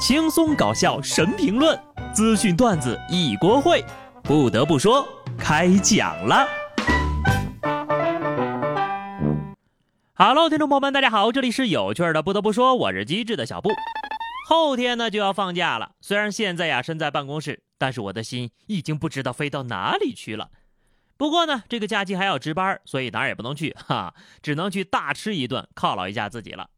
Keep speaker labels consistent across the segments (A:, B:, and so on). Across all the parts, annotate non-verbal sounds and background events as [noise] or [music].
A: 轻松搞笑神评论，资讯段子一锅烩。不得不说，开讲了。Hello，听众朋友们，大家好，这里是有趣的。不得不说，我是机智的小布。后天呢就要放假了，虽然现在呀身在办公室，但是我的心已经不知道飞到哪里去了。不过呢，这个假期还要值班，所以哪儿也不能去，哈，只能去大吃一顿，犒劳一下自己了。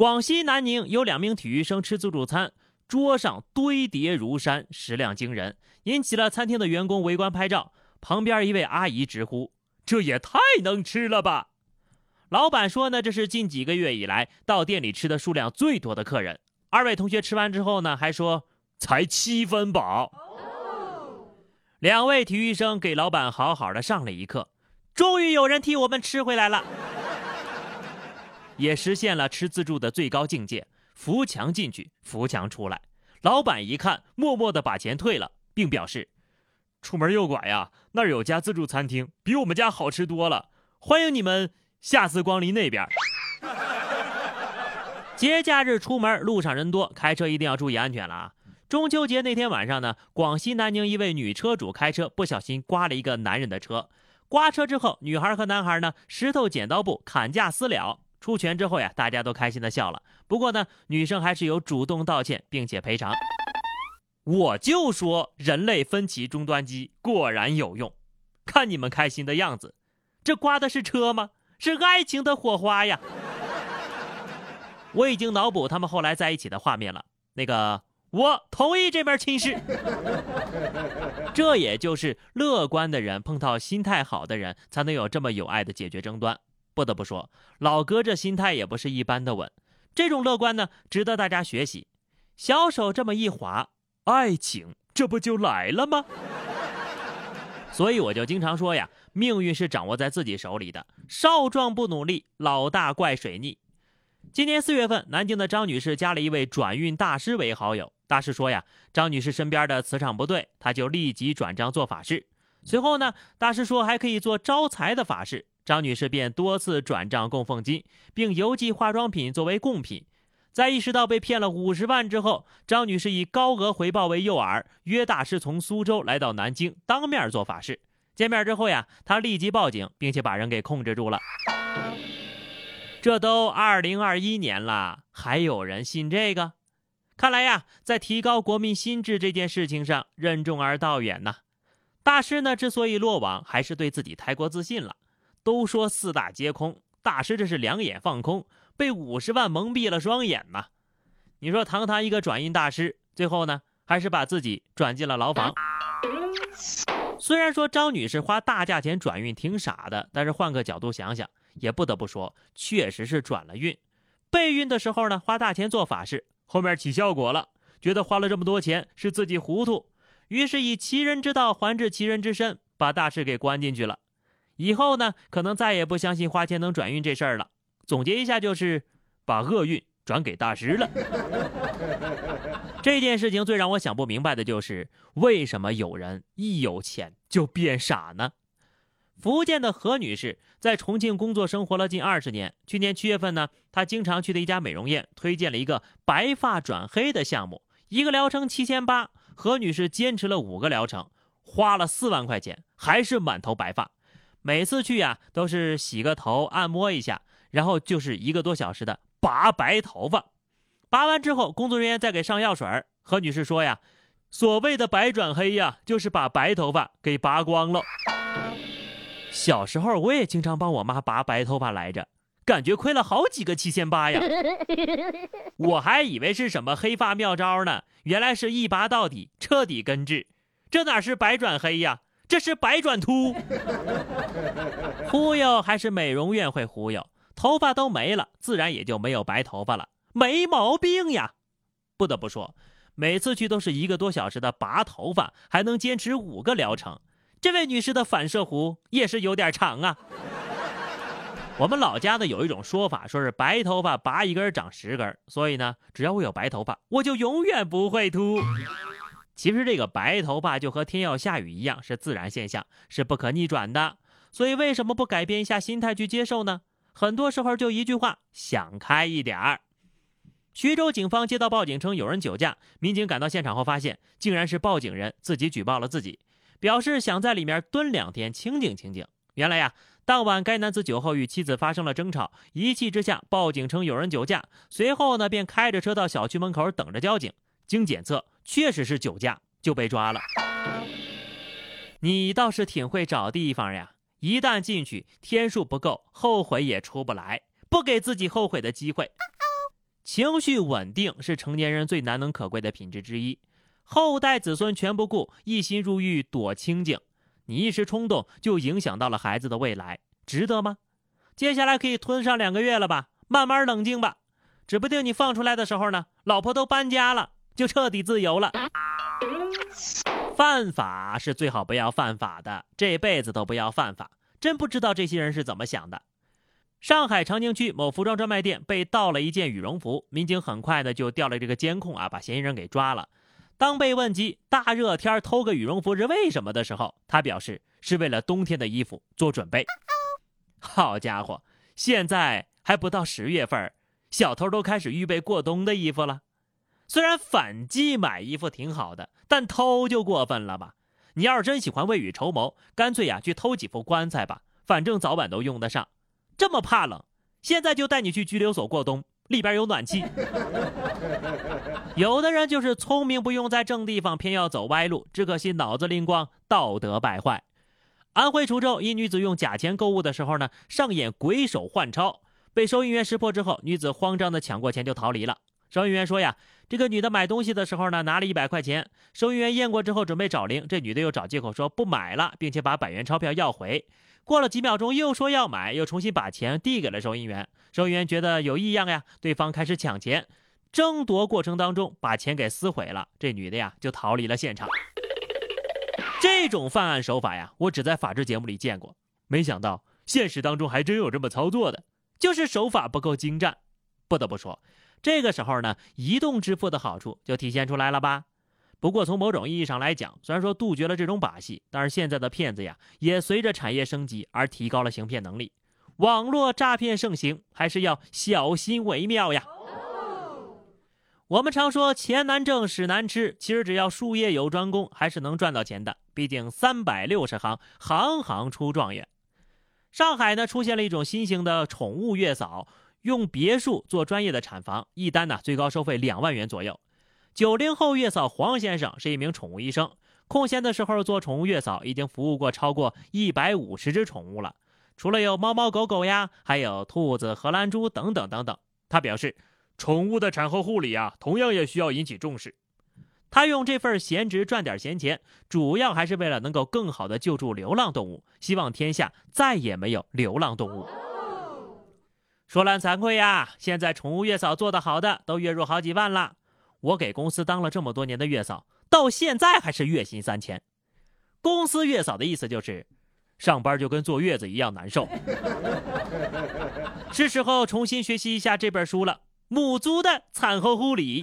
A: 广西南宁有两名体育生吃自助餐，桌上堆叠如山，食量惊人，引起了餐厅的员工围观拍照。旁边一位阿姨直呼：“这也太能吃了吧！”老板说：“呢，这是近几个月以来到店里吃的数量最多的客人。”二位同学吃完之后呢，还说：“才七分饱。”两位体育生给老板好好的上了一课，终于有人替我们吃回来了。也实现了吃自助的最高境界，扶墙进去，扶墙出来。老板一看，默默的把钱退了，并表示：“出门右拐呀，那儿有家自助餐厅，比我们家好吃多了，欢迎你们下次光临那边。” [laughs] 节假日出门路上人多，开车一定要注意安全了啊！中秋节那天晚上呢，广西南宁一位女车主开车不小心刮了一个男人的车，刮车之后，女孩和男孩呢石头剪刀布砍价私了。出拳之后呀，大家都开心的笑了。不过呢，女生还是有主动道歉并且赔偿。我就说人类分歧终端机果然有用，看你们开心的样子，这刮的是车吗？是爱情的火花呀！我已经脑补他们后来在一起的画面了。那个，我同意这门亲事。这也就是乐观的人碰到心态好的人，才能有这么有爱的解决争端。不得不说，老哥这心态也不是一般的稳。这种乐观呢，值得大家学习。小手这么一划，爱情这不就来了吗？[laughs] 所以我就经常说呀，命运是掌握在自己手里的。少壮不努力，老大怪水逆。今年四月份，南京的张女士加了一位转运大师为好友。大师说呀，张女士身边的磁场不对，他就立即转账做法事。随后呢，大师说还可以做招财的法事。张女士便多次转账供奉金，并邮寄化妆品作为贡品。在意识到被骗了五十万之后，张女士以高额回报为诱饵，约大师从苏州来到南京当面做法事。见面之后呀，她立即报警，并且把人给控制住了。这都二零二一年了，还有人信这个？看来呀，在提高国民心智这件事情上任重而道远呐。大师呢，之所以落网，还是对自己太过自信了。都说四大皆空，大师这是两眼放空，被五十万蒙蔽了双眼呐！你说堂堂一个转运大师，最后呢，还是把自己转进了牢房。虽然说张女士花大价钱转运挺傻的，但是换个角度想想，也不得不说，确实是转了运。备孕的时候呢，花大钱做法事，后面起效果了，觉得花了这么多钱是自己糊涂，于是以其人之道还治其人之身，把大师给关进去了。以后呢，可能再也不相信花钱能转运这事儿了。总结一下，就是把厄运转给大师了。[laughs] 这件事情最让我想不明白的就是，为什么有人一有钱就变傻呢？福建的何女士在重庆工作生活了近二十年。去年七月份呢，她经常去的一家美容院推荐了一个白发转黑的项目，一个疗程七千八。何女士坚持了五个疗程，花了四万块钱，还是满头白发。每次去呀，都是洗个头、按摩一下，然后就是一个多小时的拔白头发。拔完之后，工作人员再给上药水。何女士说呀，所谓的白转黑呀，就是把白头发给拔光了。小时候我也经常帮我妈拔白头发来着，感觉亏了好几个七千八呀。[laughs] 我还以为是什么黑发妙招呢，原来是一拔到底，彻底根治。这哪是白转黑呀？这是白转秃，忽悠还是美容院会忽悠？头发都没了，自然也就没有白头发了，没毛病呀。不得不说，每次去都是一个多小时的拔头发，还能坚持五个疗程。这位女士的反射弧也是有点长啊。我们老家呢有一种说法，说是白头发拔一根长十根，所以呢，只要我有白头发，我就永远不会秃。其实这个白头发就和天要下雨一样，是自然现象，是不可逆转的。所以为什么不改变一下心态去接受呢？很多时候就一句话：想开一点儿。徐州警方接到报警称有人酒驾，民警赶到现场后发现，竟然是报警人自己举报了自己，表示想在里面蹲两天清静清静。原来呀，当晚该男子酒后与妻子发生了争吵，一气之下报警称有人酒驾，随后呢便开着车到小区门口等着交警。经检测，确实是酒驾，就被抓了。你倒是挺会找地方呀，一旦进去，天数不够，后悔也出不来，不给自己后悔的机会。情绪稳定是成年人最难能可贵的品质之一。后代子孙全不顾，一心入狱躲清静，你一时冲动就影响到了孩子的未来，值得吗？接下来可以吞上两个月了吧，慢慢冷静吧，指不定你放出来的时候呢，老婆都搬家了，就彻底自由了。犯法是最好不要犯法的，这辈子都不要犯法。真不知道这些人是怎么想的。上海长宁区某服装专卖店被盗了一件羽绒服，民警很快的就调了这个监控啊，把嫌疑人给抓了。当被问及大热天偷个羽绒服是为什么的时候，他表示是为了冬天的衣服做准备。好家伙，现在还不到十月份，小偷都开始预备过冬的衣服了。虽然反季买衣服挺好的，但偷就过分了吧？你要是真喜欢未雨绸缪，干脆呀去偷几副棺材吧，反正早晚都用得上。这么怕冷，现在就带你去拘留所过冬，里边有暖气。有的人就是聪明不用在正地方，偏要走歪路，只可惜脑子灵光，道德败坏。安徽滁州一女子用假钱购物的时候呢，上演鬼手换钞，被收银员识破之后，女子慌张的抢过钱就逃离了。收银员说呀，这个女的买东西的时候呢，拿了一百块钱，收银员验过之后准备找零，这女的又找借口说不买了，并且把百元钞票要回。过了几秒钟，又说要买，又重新把钱递给了收银员。收银员觉得有异样呀，对方开始抢钱，争夺过程当中把钱给撕毁了。这女的呀就逃离了现场。这种犯案手法呀，我只在法制节目里见过，没想到现实当中还真有这么操作的，就是手法不够精湛。不得不说，这个时候呢，移动支付的好处就体现出来了吧。不过从某种意义上来讲，虽然说杜绝了这种把戏，但是现在的骗子呀，也随着产业升级而提高了行骗能力。网络诈骗盛行，还是要小心为妙呀。我们常说钱难挣，屎难吃，其实只要术业有专攻，还是能赚到钱的。毕竟三百六十行，行行出状元。上海呢，出现了一种新型的宠物月嫂，用别墅做专业的产房，一单呢最高收费两万元左右。九零后月嫂黄先生是一名宠物医生，空闲的时候做宠物月嫂，已经服务过超过一百五十只宠物了。除了有猫猫狗狗呀，还有兔子、荷兰猪等等等等。他表示，宠物的产后护理啊，同样也需要引起重视。他用这份闲职赚点闲钱，主要还是为了能够更好的救助流浪动物，希望天下再也没有流浪动物。说来惭愧呀，现在宠物月嫂做得好的，都月入好几万了。我给公司当了这么多年的月嫂，到现在还是月薪三千。公司月嫂的意思就是，上班就跟坐月子一样难受。是时候重新学习一下这本书了，《母猪的产后护理》。